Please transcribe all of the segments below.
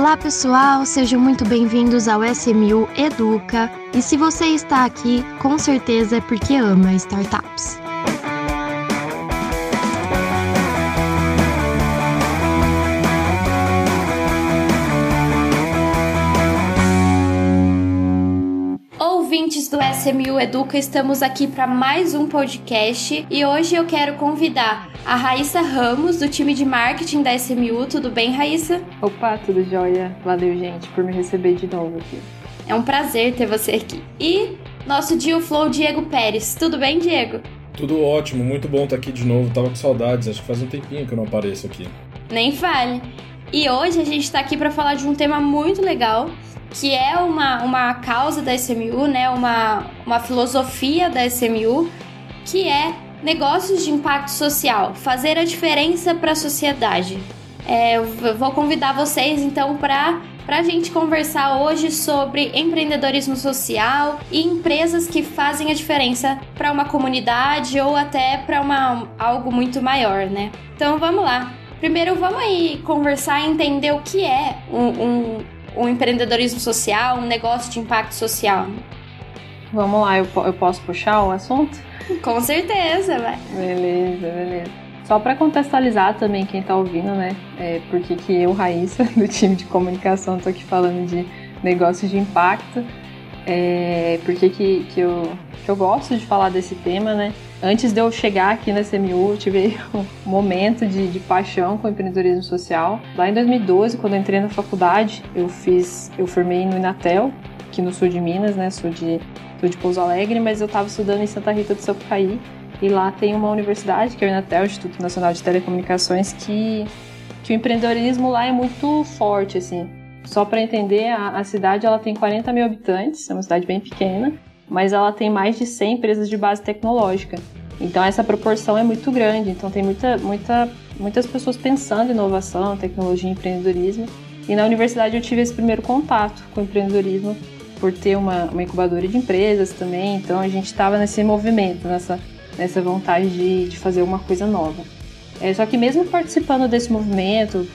Olá pessoal, sejam muito bem-vindos ao SMU Educa. E se você está aqui, com certeza é porque ama startups. Ouvintes do SMU Educa, estamos aqui para mais um podcast e hoje eu quero convidar a Raíssa Ramos, do time de marketing da SMU. Tudo bem, Raíssa? Opa, tudo jóia. Valeu, gente, por me receber de novo aqui. É um prazer ter você aqui. E nosso Dio Flow, Diego Pérez. Tudo bem, Diego? Tudo ótimo, muito bom estar aqui de novo. Tava com saudades, acho que faz um tempinho que eu não apareço aqui. Nem fale. E hoje a gente está aqui para falar de um tema muito legal, que é uma, uma causa da SMU, né? Uma, uma filosofia da SMU, que é negócios de impacto social, fazer a diferença para a sociedade. É, eu vou convidar vocês então para para a gente conversar hoje sobre empreendedorismo social e empresas que fazem a diferença para uma comunidade ou até para algo muito maior, né? Então vamos lá. Primeiro vamos aí conversar e entender o que é um, um, um empreendedorismo social, um negócio de impacto social. Vamos lá, eu, eu posso puxar o assunto? Com certeza, vai. Beleza, beleza. Só para contextualizar também quem está ouvindo, né? É, porque que eu, Raíssa, do time de comunicação, estou aqui falando de negócios de impacto. É, porque que, que, eu, que eu gosto de falar desse tema, né? Antes de eu chegar aqui na CMU, eu tive um momento de, de paixão com o empreendedorismo social. Lá em 2012, quando eu entrei na faculdade, eu fiz, eu formei no Inatel, aqui no sul de Minas, né? Sou de, sou de Pouso Alegre, mas eu estava estudando em Santa Rita do Sapucaí e lá tem uma universidade, que é o Inatel, Instituto Nacional de Telecomunicações, que, que o empreendedorismo lá é muito forte, assim. Só para entender, a, a, cidade ela tem 40 mil habitantes, é uma cidade bem pequena, mas ela tem mais de 100 empresas de base tecnológica. Então essa proporção é muito grande, então tem muita, muita, muitas pessoas pensando em inovação, tecnologia e empreendedorismo. E na universidade eu tive esse primeiro contato com o empreendedorismo por ter uma, uma incubadora de empresas também, então a gente estava nesse movimento, nessa nessa vontade de, de fazer uma coisa nova. É, só que mesmo participando desse movimento,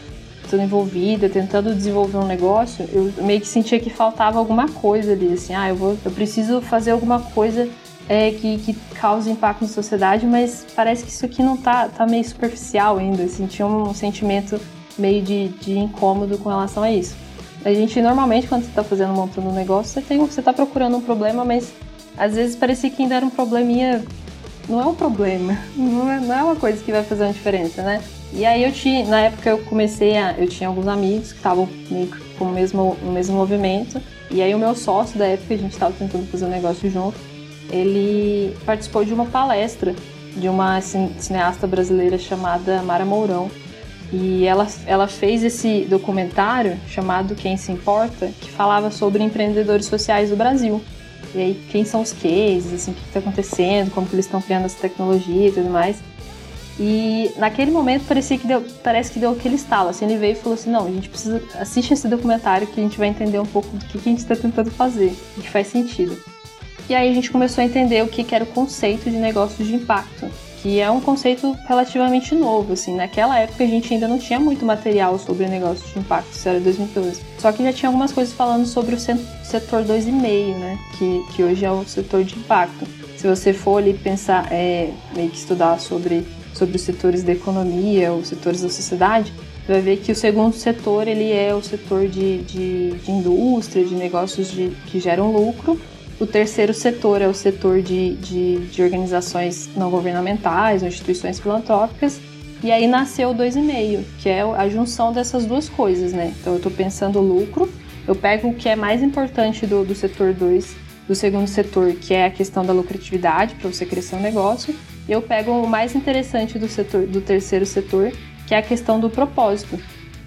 estando envolvida, tentando desenvolver um negócio, eu meio que sentia que faltava alguma coisa ali, assim, ah, eu, vou, eu preciso fazer alguma coisa é, que, que cause impacto na sociedade, mas parece que isso aqui não tá, tá meio superficial ainda, eu sentia um sentimento meio de, de incômodo com relação a isso. A gente, normalmente, quando você está fazendo, montando um negócio, você, tem, você tá procurando um problema, mas às vezes parecia que ainda era um probleminha não é um problema, não é, não é uma coisa que vai fazer uma diferença, né? E aí eu tinha, na época eu comecei a, eu tinha alguns amigos que estavam com o mesmo, o mesmo movimento, e aí o meu sócio da época, a gente estava tentando fazer um negócio junto, ele participou de uma palestra de uma cineasta brasileira chamada Mara Mourão. E ela, ela fez esse documentário chamado Quem Se Importa, que falava sobre empreendedores sociais do Brasil. E aí, quem são os cases, assim, o que está acontecendo, como que eles estão criando essa tecnologia e tudo mais. E naquele momento parecia que deu, parece que deu aquele estalo, assim, ele veio e falou assim, não, a gente precisa, assistir esse documentário que a gente vai entender um pouco do que, que a gente está tentando fazer, que faz sentido. E aí a gente começou a entender o que, que era o conceito de negócios de impacto que é um conceito relativamente novo, assim. Naquela época a gente ainda não tinha muito material sobre negócios de impacto, isso era 2012. Só que já tinha algumas coisas falando sobre o setor 2,5, né, que, que hoje é o setor de impacto. Se você for ali pensar, é, meio que estudar sobre, sobre os setores da economia, os setores da sociedade, você vai ver que o segundo setor ele é o setor de, de, de indústria, de negócios de, que geram lucro, o terceiro setor é o setor de, de, de organizações não governamentais ou instituições filantrópicas. E aí nasceu o 2,5, que é a junção dessas duas coisas, né? Então eu estou pensando lucro, eu pego o que é mais importante do, do setor 2, do segundo setor, que é a questão da lucratividade para você crescer um negócio, e eu pego o mais interessante do setor do terceiro setor, que é a questão do propósito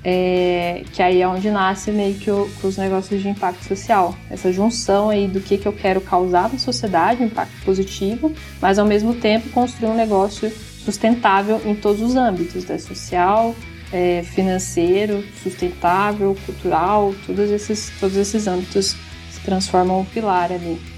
é, que aí é onde nasce meio que, o, os negócios de impacto social. Essa junção aí do que, que eu quero causar na sociedade, impacto positivo, mas ao mesmo tempo construir um negócio sustentável em todos os âmbitos, né? social, é, financeiro, sustentável, cultural, todos esses, todos esses âmbitos se transformam um pilar ali.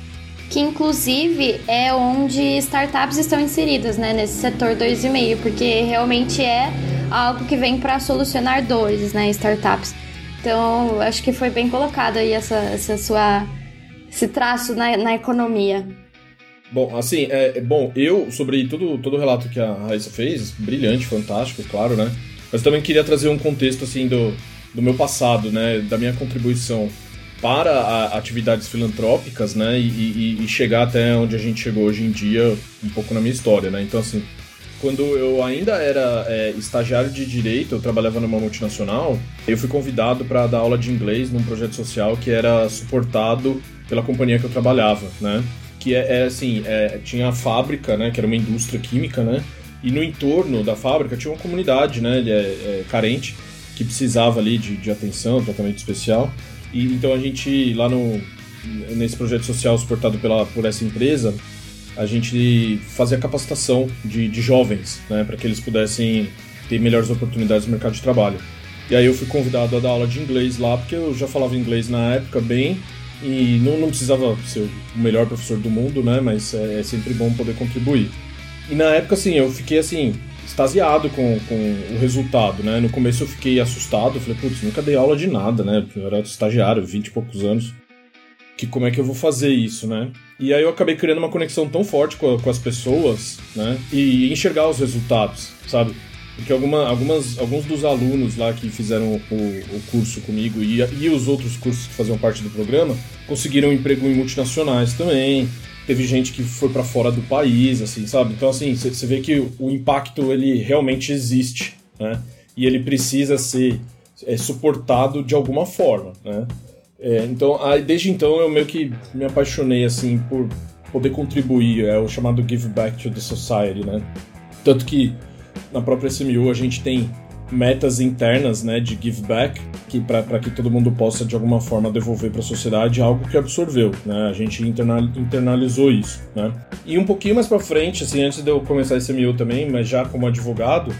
Que inclusive é onde startups estão inseridas, né, nesse setor 2,5, porque realmente é algo que vem para solucionar dores, né, startups. Então, acho que foi bem colocado aí essa, essa sua, esse traço na, na economia. Bom, assim, é, é, bom, eu, sobre todo, todo o relato que a Raíssa fez, brilhante, fantástico, claro, né? Mas também queria trazer um contexto, assim, do, do meu passado, né? Da minha contribuição para atividades filantrópicas, né? E, e, e, chegar até onde a gente chegou hoje em dia, um pouco na minha história, né? Então, assim, quando eu ainda era é, estagiário de direito, eu trabalhava numa multinacional, eu fui convidado para dar aula de inglês num projeto social que era suportado pela companhia que eu trabalhava, né? que é, é assim, é, tinha a fábrica, né, que era uma indústria química, né, e no entorno da fábrica tinha uma comunidade, né, é, é, carente, que precisava ali de, de atenção, tratamento especial, e então a gente lá no nesse projeto social suportado pela por essa empresa, a gente fazia capacitação de, de jovens, né, para que eles pudessem ter melhores oportunidades no mercado de trabalho. E aí eu fui convidado a dar aula de inglês lá, porque eu já falava inglês na época bem, e não, não precisava ser o melhor professor do mundo, né? Mas é, é, sempre bom poder contribuir. E na época, assim, eu fiquei assim, extasiado com, com o resultado, né? No começo eu fiquei assustado, falei, putz, nunca dei aula de nada, né? Eu era estagiário, 20 e poucos anos. Que como é que eu vou fazer isso, né? E aí eu acabei criando uma conexão tão forte com, com as pessoas, né? E enxergar os resultados, sabe? Porque alguma, algumas, alguns dos alunos lá que fizeram o, o curso comigo e, e os outros cursos que faziam parte do programa conseguiram emprego em multinacionais também. Teve gente que foi para fora do país, assim, sabe? Então, assim, você vê que o impacto ele realmente existe, né? E ele precisa ser é, suportado de alguma forma, né? É, então, aí, desde então eu meio que me apaixonei assim por poder contribuir, é o chamado give back to the society, né? Tanto que na própria SMU a gente tem metas internas né, de give back, que para que todo mundo possa de alguma forma devolver para a sociedade algo que absorveu. Né? A gente internal, internalizou isso. Né? E um pouquinho mais para frente, assim, antes de eu começar a SMU também, mas já como advogado,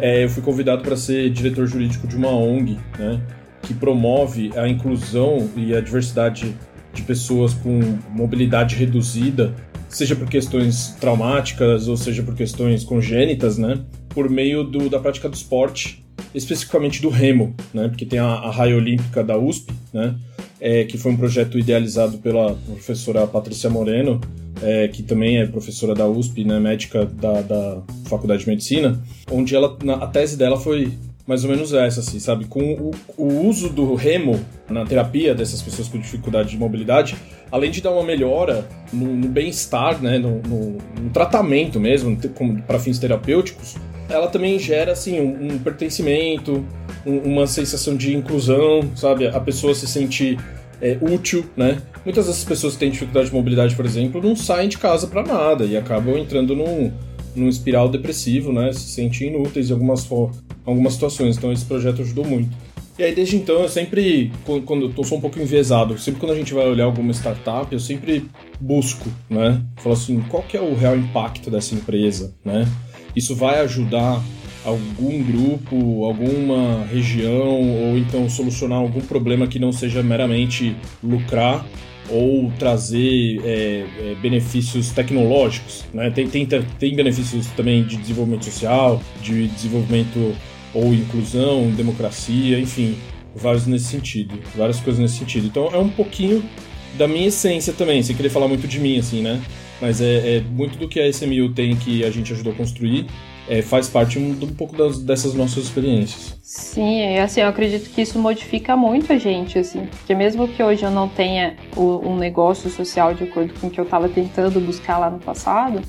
é, eu fui convidado para ser diretor jurídico de uma ONG, né, que promove a inclusão e a diversidade de pessoas com mobilidade reduzida, seja por questões traumáticas ou seja por questões congênitas, né? Por meio do, da prática do esporte, especificamente do remo, né? Porque tem a, a raia olímpica da USP, né? É, que foi um projeto idealizado pela professora Patrícia Moreno, é, que também é professora da USP, né, médica da, da Faculdade de Medicina, onde ela, na, a tese dela foi mais ou menos essa, assim, sabe? Com o, o, uso do remo na terapia dessas pessoas com dificuldade de mobilidade, além de dar uma melhora no, no bem-estar, né, no, no, no, tratamento mesmo, para fins terapêuticos, ela também gera assim um, um pertencimento, um, uma sensação de inclusão, sabe? A pessoa se sente é, útil, né? Muitas dessas pessoas que têm dificuldade de mobilidade, por exemplo, não saem de casa para nada e acabam entrando num, num espiral depressivo, né? Se sentem inúteis em algumas, algumas situações. Então esse projeto ajudou muito. E aí desde então eu sempre, quando eu sou um pouco enviesado, sempre quando a gente vai olhar alguma startup, eu sempre busco, né? Falo assim, qual que é o real impacto dessa empresa, né? Isso vai ajudar algum grupo, alguma região, ou então solucionar algum problema que não seja meramente lucrar ou trazer é, é, benefícios tecnológicos. Né? Tem, tem, tem benefícios também de desenvolvimento social, de desenvolvimento ou inclusão, democracia, enfim, vários nesse sentido, várias coisas nesse sentido. Então é um pouquinho da minha essência também, sem querer falar muito de mim, assim, né? Mas é, é muito do que a SMU tem que a gente ajudou a construir é, faz parte um, um pouco das, dessas nossas experiências. Sim, assim, eu acredito que isso modifica muito a gente, assim, porque mesmo que hoje eu não tenha o, um negócio social de acordo com o que eu estava tentando buscar lá no passado,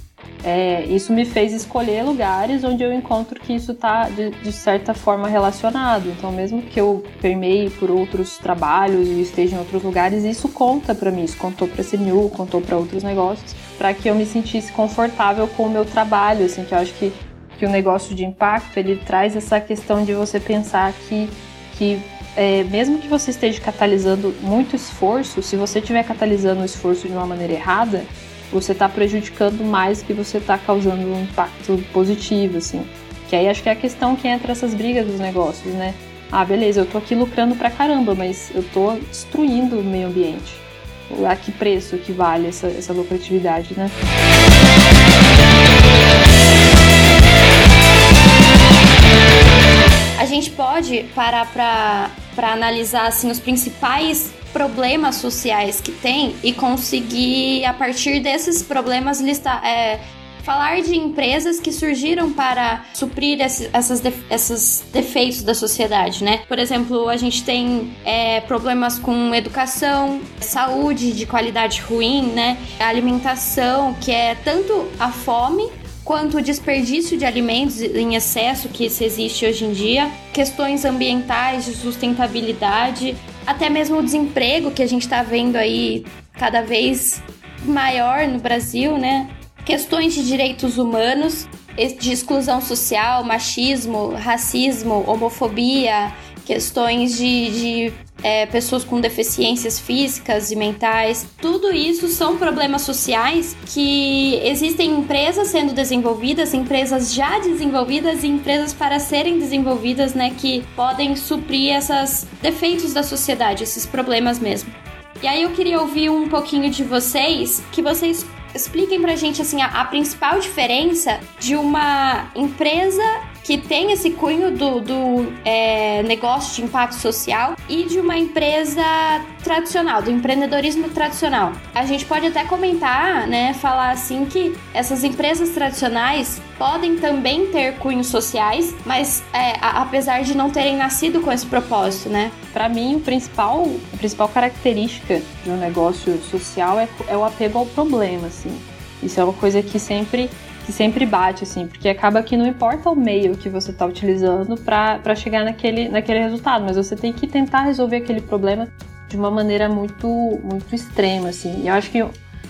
é, isso me fez escolher lugares onde eu encontro que isso está de, de, certa forma relacionado. Então, mesmo que eu permeie por outros trabalhos e esteja em outros lugares, isso conta para mim. Isso contou para a CMU, contou para outros negócios, para que eu me sentisse confortável com o meu trabalho, assim, que eu acho que que o negócio de impacto ele traz essa questão de você pensar que, que é, mesmo que você esteja catalisando muito esforço, se você estiver catalisando o esforço de uma maneira errada, você está prejudicando mais que você está causando um impacto positivo, assim. Que aí acho que é a questão que entra essas brigas dos negócios, né? Ah, beleza, eu tô aqui lucrando pra caramba, mas eu tô destruindo o meio ambiente. A que preço que vale essa, essa lucratividade, né? a gente pode parar pra para analisar assim os principais problemas sociais que tem e conseguir a partir desses problemas listar é, falar de empresas que surgiram para suprir esse, essas esses defeitos da sociedade, né? Por exemplo, a gente tem é, problemas com educação, saúde de qualidade ruim, né? A alimentação, que é tanto a fome quanto o desperdício de alimentos em excesso que existe hoje em dia, questões ambientais, de sustentabilidade, até mesmo o desemprego que a gente está vendo aí cada vez maior no Brasil, né? questões de direitos humanos, de exclusão social, machismo, racismo, homofobia, questões de, de é, pessoas com deficiências físicas e mentais. Tudo isso são problemas sociais que existem empresas sendo desenvolvidas, empresas já desenvolvidas e empresas para serem desenvolvidas, né, que podem suprir esses defeitos da sociedade, esses problemas mesmo. E aí eu queria ouvir um pouquinho de vocês, que vocês expliquem pra gente assim a, a principal diferença de uma empresa que tem esse cunho do, do é, negócio de impacto social e de uma empresa tradicional, do empreendedorismo tradicional. A gente pode até comentar, né, falar assim que essas empresas tradicionais podem também ter cunhos sociais, mas é, a, apesar de não terem nascido com esse propósito, né? Para mim, o principal, a principal característica um negócio social é, é o apego ao problema, assim. Isso é uma coisa que sempre que sempre bate, assim, porque acaba que não importa o meio que você está utilizando para chegar naquele, naquele resultado, mas você tem que tentar resolver aquele problema de uma maneira muito, muito extrema, assim. E eu acho que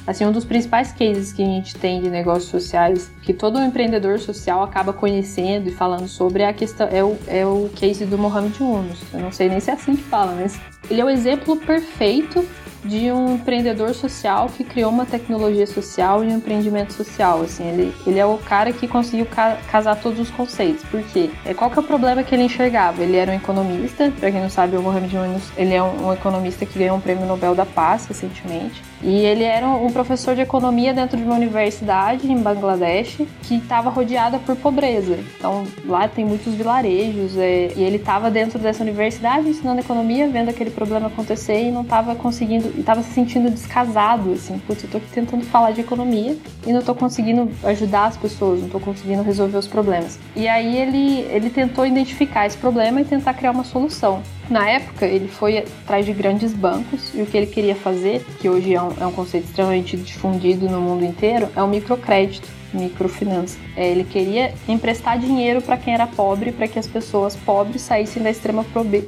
assim, um dos principais cases que a gente tem de negócios sociais, que todo empreendedor social acaba conhecendo e falando sobre, é a questão é o, é o case do Mohamed Yunus. Eu não sei nem se é assim que fala, mas ele é o exemplo perfeito de um empreendedor social que criou uma tecnologia social e um empreendimento social. Assim, ele, ele é o cara que conseguiu ca casar todos os conceitos. Por quê? É, qual que é o problema que ele enxergava? Ele era um economista, para quem não sabe, o Mohamed Yunus, ele é um, um economista que ganhou um prêmio Nobel da Paz recentemente. E ele era um professor de economia dentro de uma universidade em Bangladesh que estava rodeada por pobreza. Então lá tem muitos vilarejos é, e ele estava dentro dessa universidade ensinando economia, vendo aquele problema acontecer e não estava conseguindo, estava se sentindo descasado, assim, putz, eu aqui tentando falar de economia e não estou conseguindo ajudar as pessoas, não estou conseguindo resolver os problemas. E aí ele, ele tentou identificar esse problema e tentar criar uma solução. Na época, ele foi atrás de grandes bancos e o que ele queria fazer, que hoje é um, é um conceito extremamente difundido no mundo inteiro, é o microcrédito microfinança. É, ele queria emprestar dinheiro para quem era pobre, para que as pessoas pobres saíssem da extrema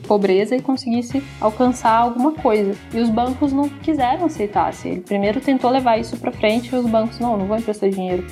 pobreza e conseguissem alcançar alguma coisa. E os bancos não quiseram aceitar. Assim. Ele primeiro tentou levar isso para frente e os bancos não, não vou emprestar dinheiro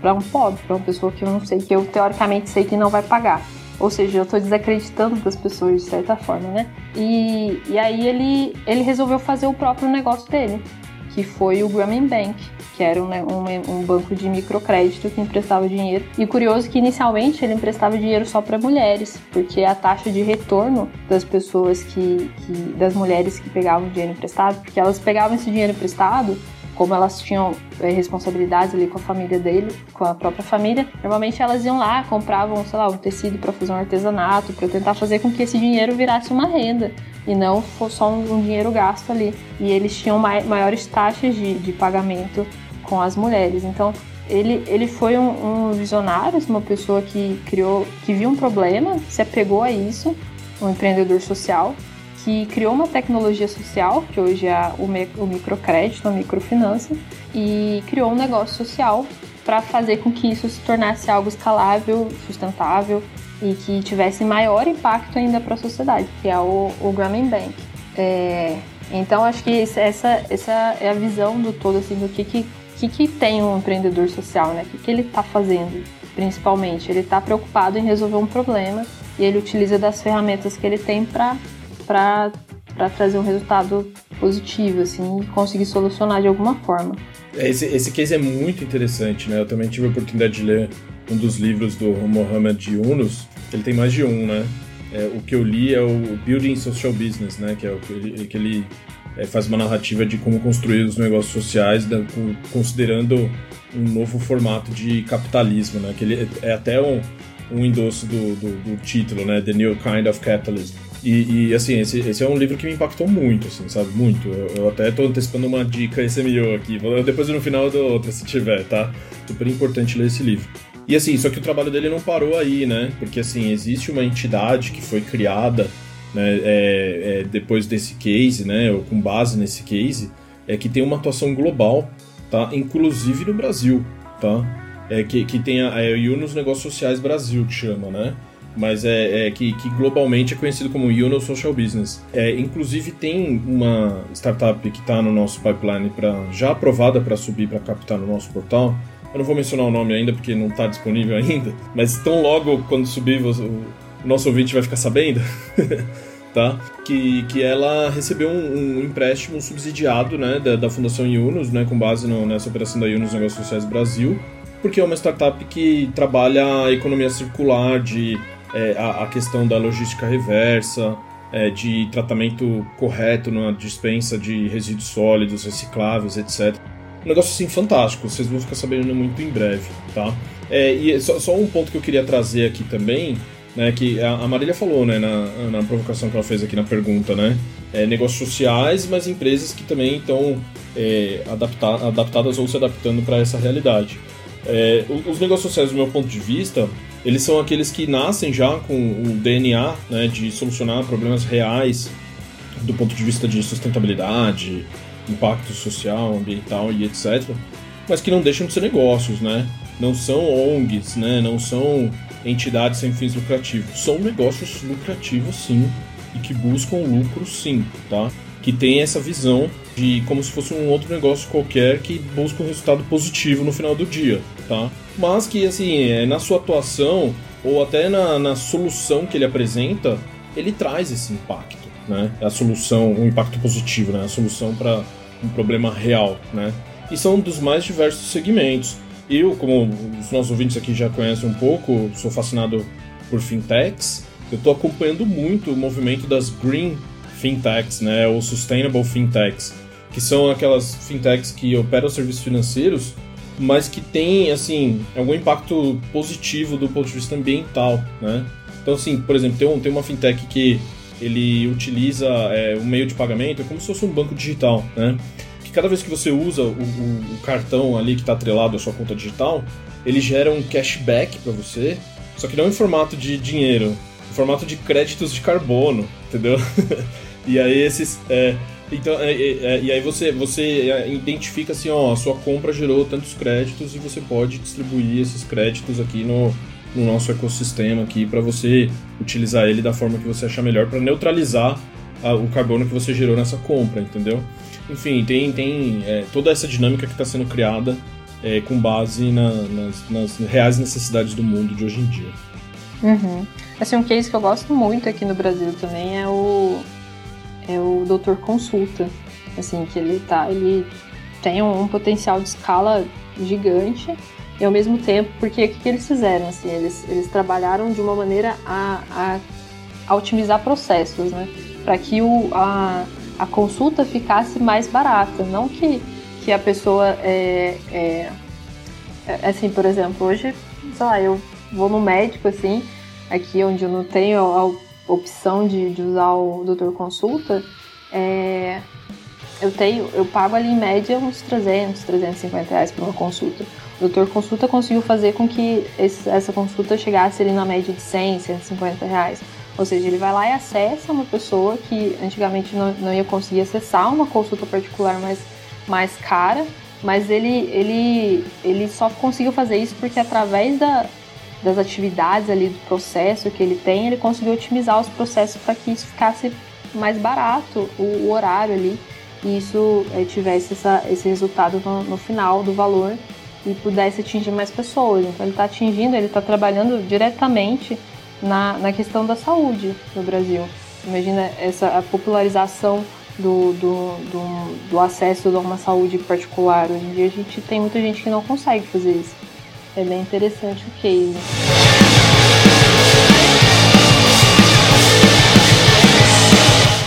para um pobre, para uma pessoa que eu não sei, que eu teoricamente sei que não vai pagar. Ou seja, eu estou desacreditando das pessoas de certa forma, né? E, e aí ele, ele resolveu fazer o próprio negócio dele, que foi o Grameen Bank, que era um, um, um, banco de microcrédito que emprestava dinheiro. E curioso que inicialmente ele emprestava dinheiro só para mulheres, porque a taxa de retorno das pessoas que, que das mulheres que pegavam dinheiro emprestado, porque elas pegavam esse dinheiro emprestado como elas tinham é, responsabilidades ali com a família dele, com a própria família, normalmente elas iam lá, compravam, sei lá, um tecido para fazer um artesanato, para tentar fazer com que esse dinheiro virasse uma renda e não fosse só um, um dinheiro gasto ali. E eles tinham mai maiores taxas de, de pagamento com as mulheres. Então, ele, ele foi um, um, visionário, uma pessoa que criou, que viu um problema, se apegou a isso, um empreendedor social que criou uma tecnologia social, que hoje é o, microcrédito, a microfinança, e criou um negócio social para fazer com que isso se tornasse algo escalável, sustentável e que tivesse maior impacto ainda para a sociedade, que é o, o Grameen Bank. É, então acho que essa, essa é a visão do todo assim do que, que, que, que tem um empreendedor social, né? O que, que ele está fazendo, principalmente. Ele está preocupado em resolver um problema e ele utiliza das ferramentas que ele tem para para trazer um resultado positivo, assim, e conseguir solucionar de alguma forma. É, esse, esse case é muito interessante, né? Eu também tive a oportunidade de ler um dos livros do Mohamed Yunus, ele tem mais de um, né? É, o que eu li é o Building Social Business, né? Que é o que ele, que ele é, faz uma narrativa de como construir os negócios sociais, da, com, considerando um novo formato de capitalismo, né? Que ele é, é até um, um endosso do, do, do título, né? The New Kind of Capitalism E, e, assim, esse, esse é um livro que me impactou muito, assim, sabe? Muito. Eu, eu até tô antecipando uma dica SMO aqui. Depois no final dou outra, se tiver, tá? Super importante ler esse livro. E assim, só que o trabalho dele não parou aí, né? Porque assim, existe uma entidade que foi criada né, é, é, depois desse case, né? Ou com base nesse case, é que tem uma atuação global, tá? Inclusive no Brasil, tá? É, que, que tem a, é, o Yunus Negócios Sociais Brasil, que chama, né? Mas é, é que, que, globalmente é conhecido como Uno Social Business. É, inclusive tem uma startup que está no nosso pipeline para já aprovada para subir para captar no nosso portal. Eu não vou mencionar o nome ainda porque não está disponível ainda, mas tão logo quando subir o nosso ouvinte vai ficar sabendo. tá? Que, que ela recebeu um, um empréstimo subsidiado né, da, da Fundação Yunus, né, com base no, nessa operação da Yunus Negócios Sociais Brasil, porque é uma startup que trabalha a economia circular, de é, a, a, questão da logística reversa, é, de tratamento correto na dispensa de resíduos sólidos, recicláveis, etc. Um negócio assim fantástico, vocês vão ficar sabendo muito em breve, tá? É, e só, só, um ponto que eu queria trazer aqui também, né, que a, Marília falou, né, na, na provocação que ela fez aqui na pergunta, né, é, negócios sociais, mas empresas que também estão é, adapta, adaptadas ou se adaptando para essa realidade. É, os negócios sociais, do meu ponto de vista, eles são aqueles que nascem já com o DNA né, de solucionar problemas reais do ponto de vista de sustentabilidade, impacto social, ambiental e etc. Mas que não deixam de ser negócios, né? Não são ONGs, né? Não são entidades sem fins lucrativos. São negócios lucrativos, sim, e que buscam lucro, sim, tá? Que tem essa visão de como se fosse um outro negócio qualquer que busca um resultado positivo no final do dia, tá? Mas que, assim, é, na sua atuação ou até na, na solução que ele apresenta, ele traz esse impacto, né? A solução, um impacto positivo, né? A solução para um problema real, né? E são dos mais diversos segmentos. Eu, como os nossos ouvintes aqui já conhecem um pouco, sou fascinado por fintechs. Eu estou acompanhando muito o movimento das green fintechs, né? Ou sustainable fintechs que são aquelas fintechs que operam serviços financeiros, mas que têm, assim, algum impacto positivo do ponto de vista ambiental, né? Então, assim, por exemplo, tem, um, tem uma fintech que ele utiliza é, um meio de pagamento, é como se fosse um banco digital, né? Que cada vez que você usa o, o, o cartão ali que está atrelado à sua conta digital, ele gera um cashback para você, só que não em formato de dinheiro, em formato de créditos de carbono, entendeu? e aí esses... É, então, é, é, é, e aí você, você é, identifica assim, ó, a sua compra gerou tantos créditos e você pode distribuir esses créditos aqui no, no nosso ecossistema aqui para você utilizar ele da forma que você achar melhor para neutralizar a, o carbono que você gerou nessa compra, entendeu? Enfim, tem, tem é, toda essa dinâmica que está sendo criada é, com base na, nas, nas, reais necessidades do mundo de hoje em dia. Uhum. Assim, um case que eu gosto muito aqui no Brasil também é o é o Doutor Consulta, assim, que ele tá, ele tem um, um potencial de escala gigante e ao mesmo tempo, porque o que, que, eles fizeram, assim, eles, eles trabalharam de uma maneira a, a, a otimizar processos, né, para que o, a, a consulta ficasse mais barata, não que, que a pessoa é, é, é assim, por exemplo, hoje, sei lá, eu vou no médico, assim, aqui onde eu não tenho opção de, de usar o doutor consulta, é, eu tenho, eu pago ali em média uns 300, 350 reais por uma consulta. O doutor consulta conseguiu fazer com que esse, essa consulta chegasse ali na média de 100, 150 reais. Ou seja, ele vai lá e acessa uma pessoa que antigamente não, não ia conseguir acessar uma consulta particular mais, mais cara, mas ele, ele, ele só conseguiu fazer isso porque através da, das atividades ali do processo que ele tem, ele conseguiu otimizar os processos para que isso ficasse mais barato, o, o horário ali, e isso é, tivesse essa, esse resultado no, no, final do valor e pudesse atingir mais pessoas. Então ele está atingindo, ele está trabalhando diretamente na, na questão da saúde no Brasil. Imagina essa a popularização do, do, do, do acesso a uma saúde particular. Hoje em dia a gente tem muita gente que não consegue fazer isso. É bem interessante o case.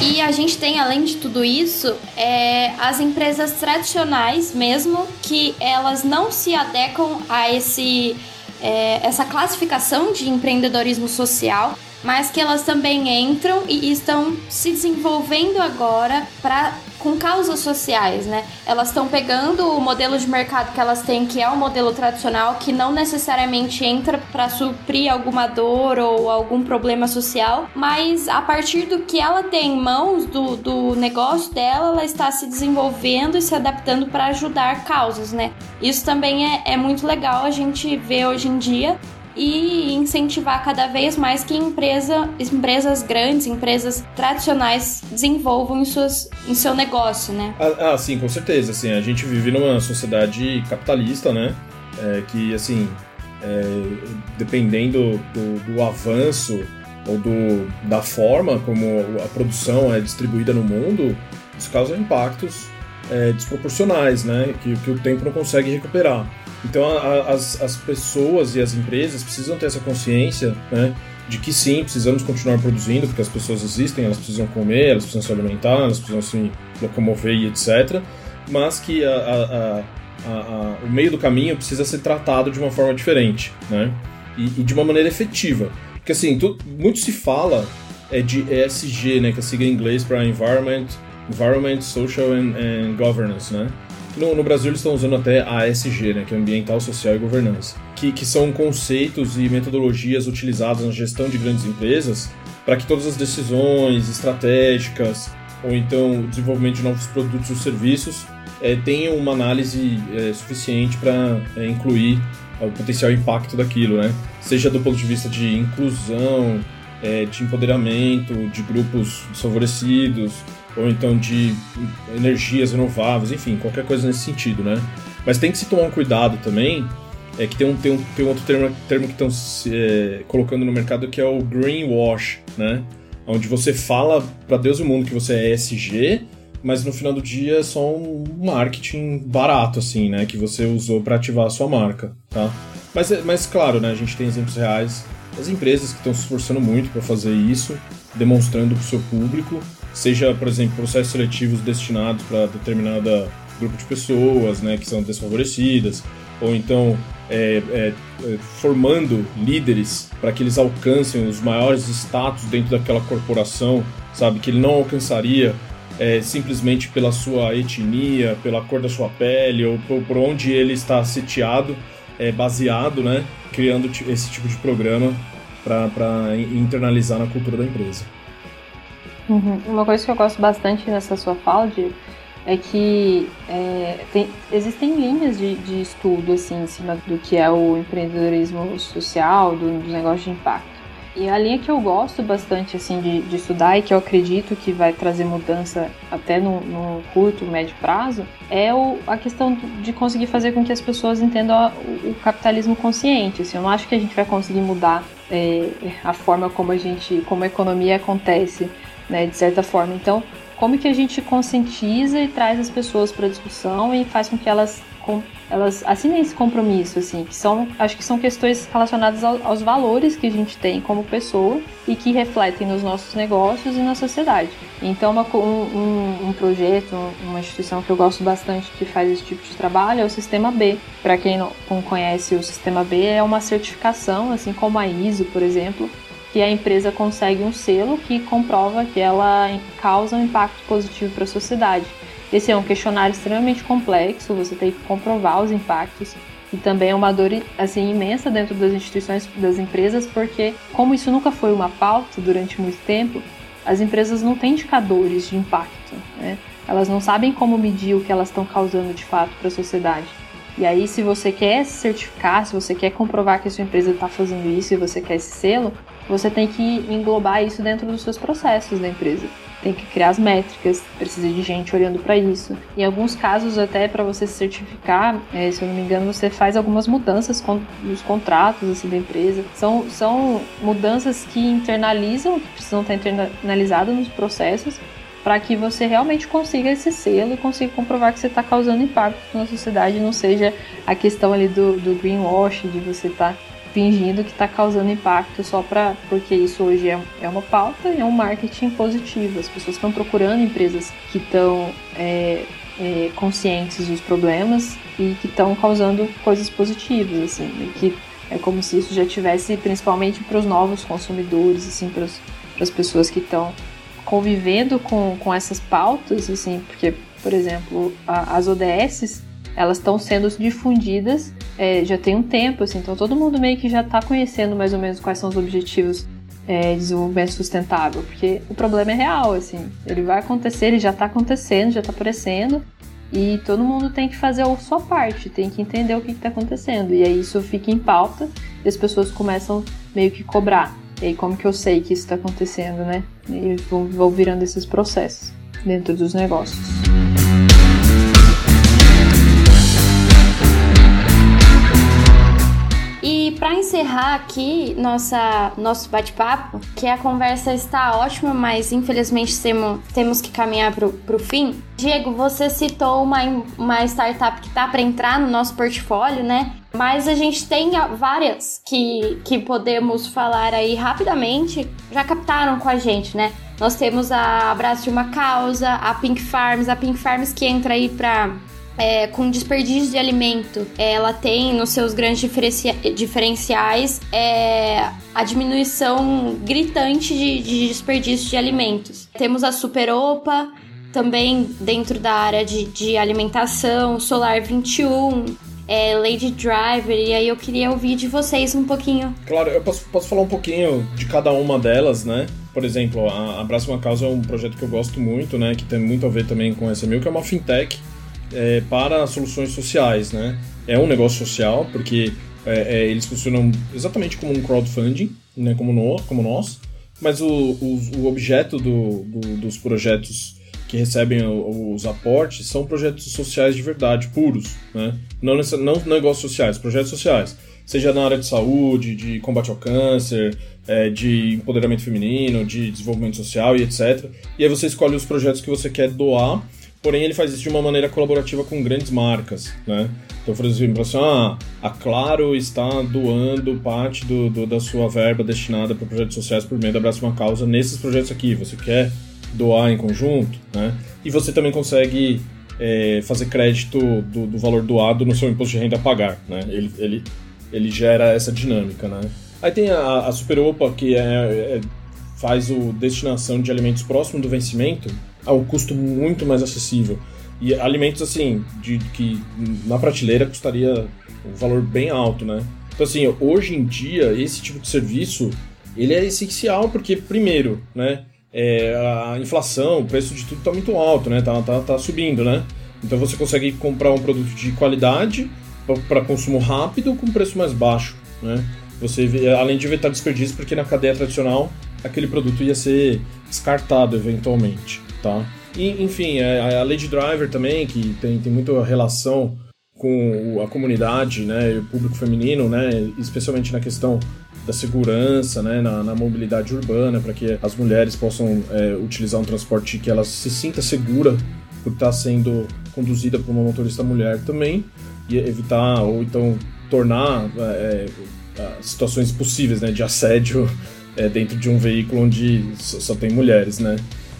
E a gente tem, além de tudo isso, é, as empresas tradicionais mesmo, que elas não se adequam a esse, é, essa classificação de empreendedorismo social, mas que elas também entram e estão se desenvolvendo agora para com causas sociais, né? Elas estão pegando o modelo de mercado que elas têm, que é o modelo tradicional, que não necessariamente entra para suprir alguma dor ou algum problema social, mas a partir do que ela tem em mãos, do, do negócio dela, ela está se desenvolvendo e se adaptando para ajudar causas, né? Isso também é, é muito legal a gente ver hoje em dia e incentivar cada vez mais que empresa, empresas grandes, empresas tradicionais desenvolvam em, suas, em seu negócio, né? Ah, ah sim, com certeza. Assim, a gente vive numa sociedade capitalista, né? É, que, assim, é, dependendo do, do avanço ou do, da forma como a produção é distribuída no mundo, isso causa impactos é, desproporcionais, né? Que, que o tempo não consegue recuperar. Então a, as, as pessoas e as empresas precisam ter essa consciência, né? De que sim, precisamos continuar produzindo, porque as pessoas existem, elas precisam comer, elas precisam se alimentar, elas precisam se locomover e etc. Mas que a, a, a, o meio do caminho precisa ser tratado de uma forma diferente, né? E, e de uma maneira efetiva. Porque assim, tu, muito se fala é de ESG, né? Que é a sigla em inglês para Environment, Environment, Social and, and Governance, né? No, no, Brasil eles estão usando até ASG, né, que é Ambiental, Social e Governança, que, que são conceitos e metodologias utilizados na gestão de grandes empresas para que todas as decisões estratégicas ou então o desenvolvimento de novos produtos ou serviços é, tenham uma análise é, suficiente para é, incluir o potencial impacto daquilo, né? Seja do ponto de vista de inclusão, de empoderamento de grupos desfavorecidos, ou então de energias renováveis, enfim, qualquer coisa nesse sentido, né? Mas tem que se tomar um cuidado também, é que tem um, tem um, tem um outro termo, termo que estão é, colocando no mercado que é o greenwash, né? Onde você fala para Deus e o mundo que você é ESG, mas no final do dia é só um marketing barato, assim, né? Que você usou para ativar a sua marca, tá? Mas, mas claro, né? A gente tem exemplos reais das empresas que estão se esforçando muito para fazer isso, demonstrando para o seu público, seja, por exemplo, processos seletivos destinados para determinada grupo de pessoas, né, que são desfavorecidas, ou então é, é, é formando líderes para que eles alcancem os maiores status dentro daquela corporação, sabe, que ele não alcançaria é, simplesmente pela sua etnia, pela cor da sua pele ou por, por onde ele está sitiado, é, baseado, né, criando esse tipo de programa para internalizar na cultura da empresa. Uhum. Uma coisa que eu gosto bastante nessa sua fala, Diego, é que é, tem, existem linhas de, de, estudo assim, em cima do que é o empreendedorismo social, do, dos negócios de impacto. E a linha que eu gosto bastante assim de, de estudar e que eu acredito que vai trazer mudança até no, no curto, médio prazo é o, a questão de conseguir fazer com que as pessoas entendam a, o, o, capitalismo consciente. Assim, eu não acho que a gente vai conseguir mudar é, a forma como a gente, como a economia acontece né, de certa forma. Então, como que a gente conscientiza e traz as pessoas para a discussão e faz com que elas com, elas assinem esse compromisso, assim, que são, acho que são questões relacionadas ao, aos valores que a gente tem como pessoa e que refletem nos nossos negócios e na sociedade. Então, uma, um, um, projeto, uma instituição que eu gosto bastante que faz esse tipo de trabalho é o Sistema B. Para quem não conhece, o Sistema B é uma certificação, assim como a ISO, por exemplo, que a empresa consegue um selo que comprova que ela causa um impacto positivo para a sociedade. Esse é um questionário extremamente complexo, você tem que comprovar os impactos e também é uma dor assim imensa dentro das instituições das empresas, porque como isso nunca foi uma pauta durante muito tempo, as empresas não têm indicadores de impacto, né? Elas não sabem como medir o que elas estão causando de fato para a sociedade. E aí, se você quer se certificar, se você quer comprovar que a sua empresa está fazendo isso e você quer esse selo, você tem que englobar isso dentro dos seus processos da empresa. Tem que criar as métricas, precisa de gente olhando para isso. Em alguns casos, até para você se certificar, é, se eu não me engano, você faz algumas mudanças nos contratos assim, da empresa. São, são mudanças que internalizam, que precisam estar internalizadas nos processos, para que você realmente consiga esse selo e consiga comprovar que você está causando impacto na sociedade, não seja a questão ali do, do greenwash, de você estar tá fingindo que está causando impacto só para porque isso hoje é, é uma pauta e é um marketing positivo. As pessoas estão procurando empresas que estão é, é, conscientes dos problemas e que estão causando coisas positivas, assim, que É como se isso já tivesse, principalmente para os novos consumidores, assim, para as pessoas que estão convivendo com, com essas pautas, assim, porque, por exemplo, a, as ODS, elas estão sendo difundidas é, já tem um tempo, assim, então todo mundo meio que já está conhecendo mais ou menos quais são os objetivos é, de desenvolvimento sustentável, porque o problema é real, assim, ele vai acontecer, ele já está acontecendo, já está aparecendo, e todo mundo tem que fazer a sua parte, tem que entender o que está acontecendo, e aí isso fica em pauta e as pessoas começam meio que cobrar. E aí, como que eu sei que isso está acontecendo, né? E vão, virando esses processos dentro dos negócios. Para encerrar aqui nossa, nosso bate-papo, que a conversa está ótima, mas infelizmente temos, temos que caminhar para o fim. Diego, você citou uma, uma startup que está para entrar no nosso portfólio, né? Mas a gente tem várias que, que podemos falar aí rapidamente, já captaram com a gente, né? Nós temos a Abraço de uma Causa, a Pink Farms, a Pink Farms que entra aí para é, com desperdício de alimento, ela tem nos seus grandes diferenciais é, a diminuição gritante de, de desperdício de alimentos. Temos a Super Opa, também dentro da área de, de alimentação, Solar 21, é, Lady Driver, e aí eu queria ouvir de vocês um pouquinho. Claro, eu posso, posso falar um pouquinho de cada uma delas, né? Por exemplo, a Abraça uma Causa é um projeto que eu gosto muito, né? Que tem muito a ver também com a SMU, que é uma fintech é, para soluções sociais, né? É um negócio social, porque é, é, eles funcionam exatamente como um crowdfunding, né? como, no, como nós, mas o, o, o objeto do, do, dos projetos que recebem os aportes são projetos sociais de verdade, puros, né? Não, não negócios sociais, projetos sociais. Seja na área de saúde, de combate ao câncer, é, de empoderamento feminino, de desenvolvimento social e etc. E aí você escolhe os projetos que você quer doar porém ele faz isso de uma maneira colaborativa com grandes marcas, né? Então, por exemplo, assim, ah, a Claro está doando parte do, do da sua verba destinada para projetos sociais por meio da Abraço Uma Causa nesses projetos aqui. Você quer doar em conjunto, né? E você também consegue é, fazer crédito do, do, valor doado no seu imposto de renda a pagar, né? Ele, ele, ele gera essa dinâmica, né? Aí tem a, a Super Opa, que é, é, faz o destinação de alimentos próximo do vencimento, a um custo muito mais acessível. E alimentos, assim, de que na prateleira custaria um valor bem alto, né? Então, assim, hoje em dia, esse tipo de serviço, ele é essencial porque, primeiro, né, é, a inflação, o preço de tudo está muito alto, né? Tá, tá, tá subindo, né? Então você consegue comprar um produto de qualidade para consumo rápido com preço mais baixo, né? Você, além de evitar desperdício, porque na cadeia tradicional aquele produto ia ser descartado eventualmente tá? E, enfim, a, a Lady Driver também, que tem, tem muita relação com a comunidade, né, o público feminino, né, especialmente na questão da segurança, né, na, na mobilidade urbana, para que as mulheres possam é, utilizar um transporte que elas se sinta segura por estar sendo conduzida por uma motorista mulher também, e evitar ou então tornar é, é situações possíveis, né, de assédio é, dentro de um veículo onde só, só tem mulheres, né.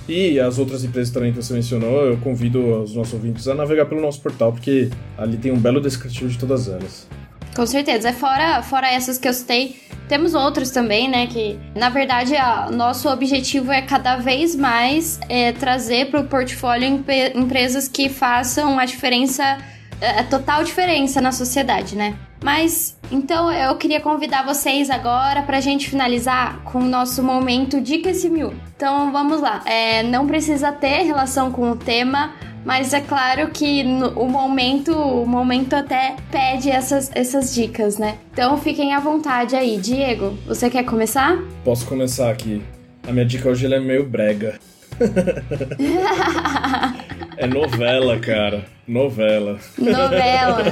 E as outras empresas também que você mencionou, eu convido os nossos ouvintes a navegar pelo nosso portal, porque ali tem um belo descritivo de todas elas. Com certeza. Fora, fora essas que eu citei, temos outros também, né? Que na verdade o nosso objetivo é cada vez mais é, trazer para o portfólio empresas que façam a diferença, a total diferença na sociedade, né? Mas então eu queria convidar vocês agora para a gente finalizar com o nosso momento Dicas Mil. Então vamos lá. É, não precisa ter relação com o tema, mas é claro que no, o momento, o momento até pede essas, essas dicas, né? Então fiquem à vontade aí. Diego, você quer começar? Posso começar aqui. A minha dica hoje é meio brega. é novela, cara. Novela. Novela.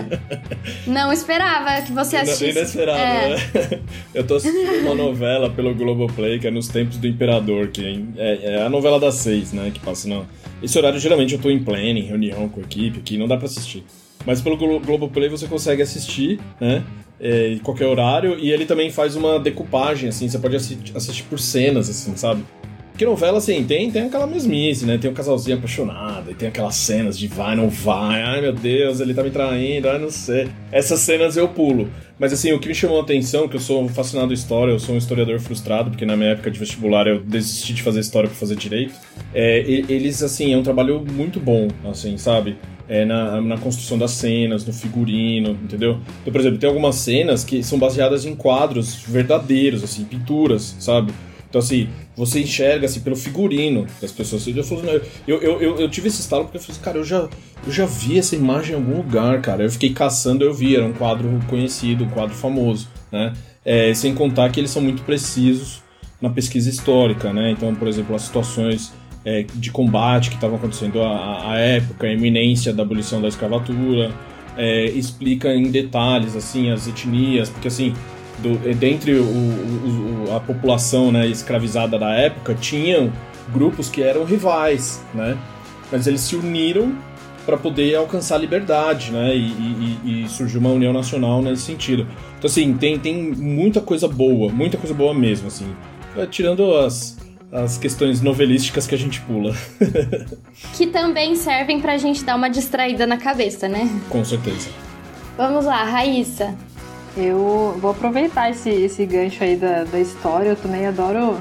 Não esperava que você assistisse. Não, é. né? Eu tô assistindo uma novela pelo Globoplay, que é Nos Tempos do Imperador, que é, é a novela das seis, né? Que passa não. Esse horário geralmente eu tô em planning, reunião com a equipe, que não dá pra assistir. Mas pelo Globoplay você consegue assistir, né? É, em qualquer horário, e ele também faz uma decupagem, assim, você pode assistir por cenas, assim, sabe? Porque novela, assim, tem, tem aquela mesmice, né? Tem um casalzinho apaixonado, e tem aquelas cenas de vai, não vai, ai meu Deus, ele tá me traindo, ai não sei. Essas cenas eu pulo. Mas assim, o que me chamou a atenção, que eu sou fascinado em história, eu sou um historiador frustrado, porque na minha época de vestibular eu desisti de fazer história para fazer direito. É, eles, assim, é um trabalho muito bom, assim, sabe? É, na, na construção das cenas, no figurino, entendeu? Então, por exemplo, tem algumas cenas que são baseadas em quadros verdadeiros, assim, pinturas, sabe? Então, assim, você enxerga assim, pelo figurino das pessoas. Eu, eu, eu, eu, eu tive esse estalo porque eu falei, cara, eu já, eu já vi essa imagem em algum lugar, cara. Eu fiquei caçando, eu vi, era um quadro conhecido, um quadro famoso, né? É, sem contar que eles são muito precisos na pesquisa histórica, né? Então, por exemplo, as situações é, de combate que estavam acontecendo à, época, a iminência da abolição da escravatura, é, explica em detalhes assim as etnias, porque assim do, dentre o, o, a população né, escravizada da época, tinham grupos que eram rivais, né? Mas eles se uniram para poder alcançar a liberdade, né? E, e, e, surgiu uma união nacional nesse sentido. Então, assim, tem, tem muita coisa boa, muita coisa boa mesmo, assim. É, tirando as, as questões novelísticas que a gente pula. que também servem pra gente dar uma distraída na cabeça, né? Com certeza. Vamos lá, Raíssa. Eu vou aproveitar esse, esse gancho aí da, da história. Eu também adoro.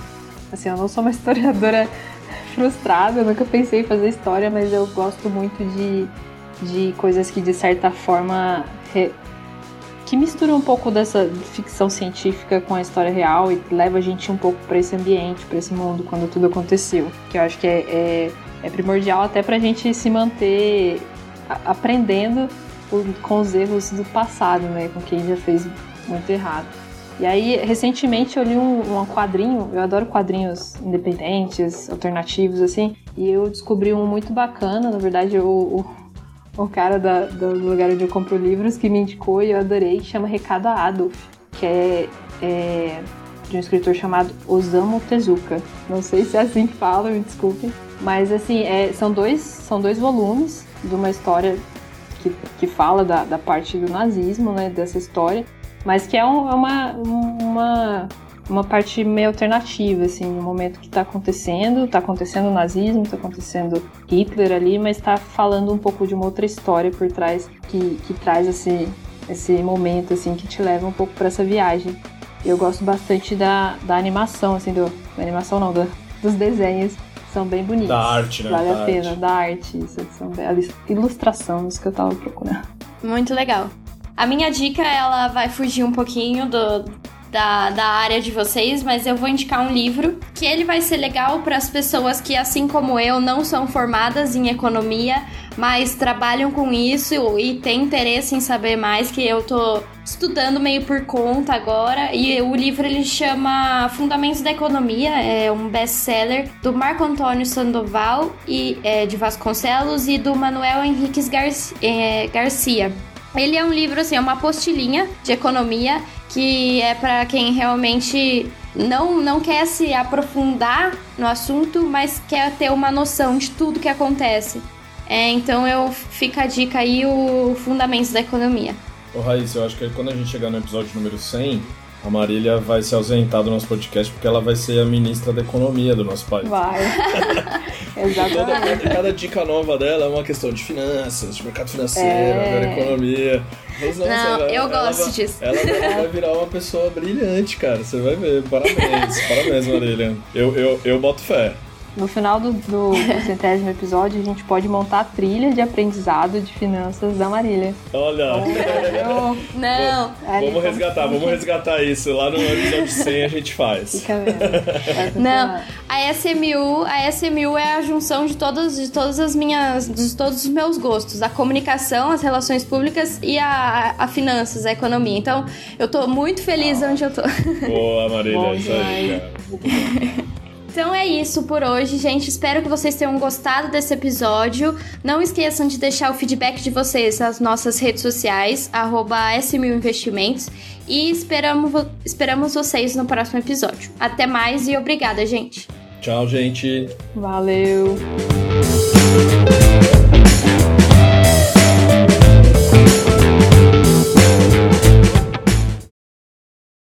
Assim, eu não sou uma historiadora frustrada, eu nunca pensei em fazer história, mas eu gosto muito de, de coisas que, de certa forma, re, que misturam um pouco dessa ficção científica com a história real e leva a gente um pouco para esse ambiente, para esse mundo, quando tudo aconteceu. Que eu acho que é, é, é primordial até para a gente se manter aprendendo com os erros do passado, né? Com quem já fez muito errado. E aí, recentemente eu li um, um quadrinho, eu adoro quadrinhos independentes, alternativos, assim, e eu descobri um muito bacana, na verdade, o, o, o cara da, do lugar onde eu compro livros que me indicou e eu adorei, que chama Recado a Adolf, que é, é de um escritor chamado Osamu Tezuka. Não sei se é assim que fala, me desculpe. Mas assim, é, são, dois, são dois volumes de uma história que, que fala da, da parte do nazismo, né, dessa história, mas que é, um, é uma, uma, uma parte meio alternativa, assim, no momento que está acontecendo, está acontecendo o nazismo, está acontecendo Hitler ali, mas está falando um pouco de uma outra história por trás que, que traz esse, esse momento, assim, que te leva um pouco para essa viagem. Eu gosto bastante da, da animação, assim, do, da animação não, do, dos desenhos são bem bonitos. Da arte, né? Vale da a pena, arte. da arte. Isso, são a ilustração, isso que eu tava procurando. Muito legal. A minha dica, ela vai fugir um pouquinho do, da, da área de vocês, mas eu vou indicar um livro que ele vai ser legal para as pessoas que, assim como eu, não são formadas em economia, mas trabalham com isso e têm interesse em saber mais, que eu tô estudando meio por conta agora. E o livro ele chama Fundamentos da Economia, é um best-seller do Marco Antônio Sandoval e é, de Vasconcelos e do Manuel Henriques Garcia. É, Garcia. Ele é um livro, assim, é uma apostilinha de economia que é para quem realmente não, não quer se aprofundar no assunto, mas quer ter uma noção de tudo que acontece. É, então eu fica a dica aí o Fundamentos da Economia. Ô Raíssa, eu acho que quando a gente chegar no episódio número 100, a Marília vai se ausentar do nosso podcast porque ela vai ser a ministra da economia do nosso país. Vai. Exatamente. Toda, cada dica nova dela é uma questão de finanças, de mercado financeiro, é... economia. Mas, nossa, não, ela, eu ela gosto vai, disso. Ela, ela, vai virar uma pessoa brilhante, cara. Você vai ver. Parabéns, parabéns, Marília. Eu, eu, eu boto fé. No final do, do, centésimo episódio, a gente pode montar a trilha de aprendizado de finanças da Marília. Olha! Oh, não! Vamos resgatar, vamos resgatar isso. Lá no episódio 100 a gente faz. Fica vendo. Não, a SMU, a SMU é a junção de todas, de todas as minhas, de todos os meus gostos. A comunicação, as relações públicas e a, a finanças, a economia. Então, eu tô muito feliz ah. onde eu tô. Boa, Marília, Bom, isso aí, cara. Então é isso por hoje, gente. Espero que vocês tenham gostado desse episódio. Não esqueçam de deixar o feedback de vocês nas nossas redes sociais, S1000investimentos. E esperamos, esperamos vocês no próximo episódio. Até mais e obrigada, gente. Tchau, gente. Valeu.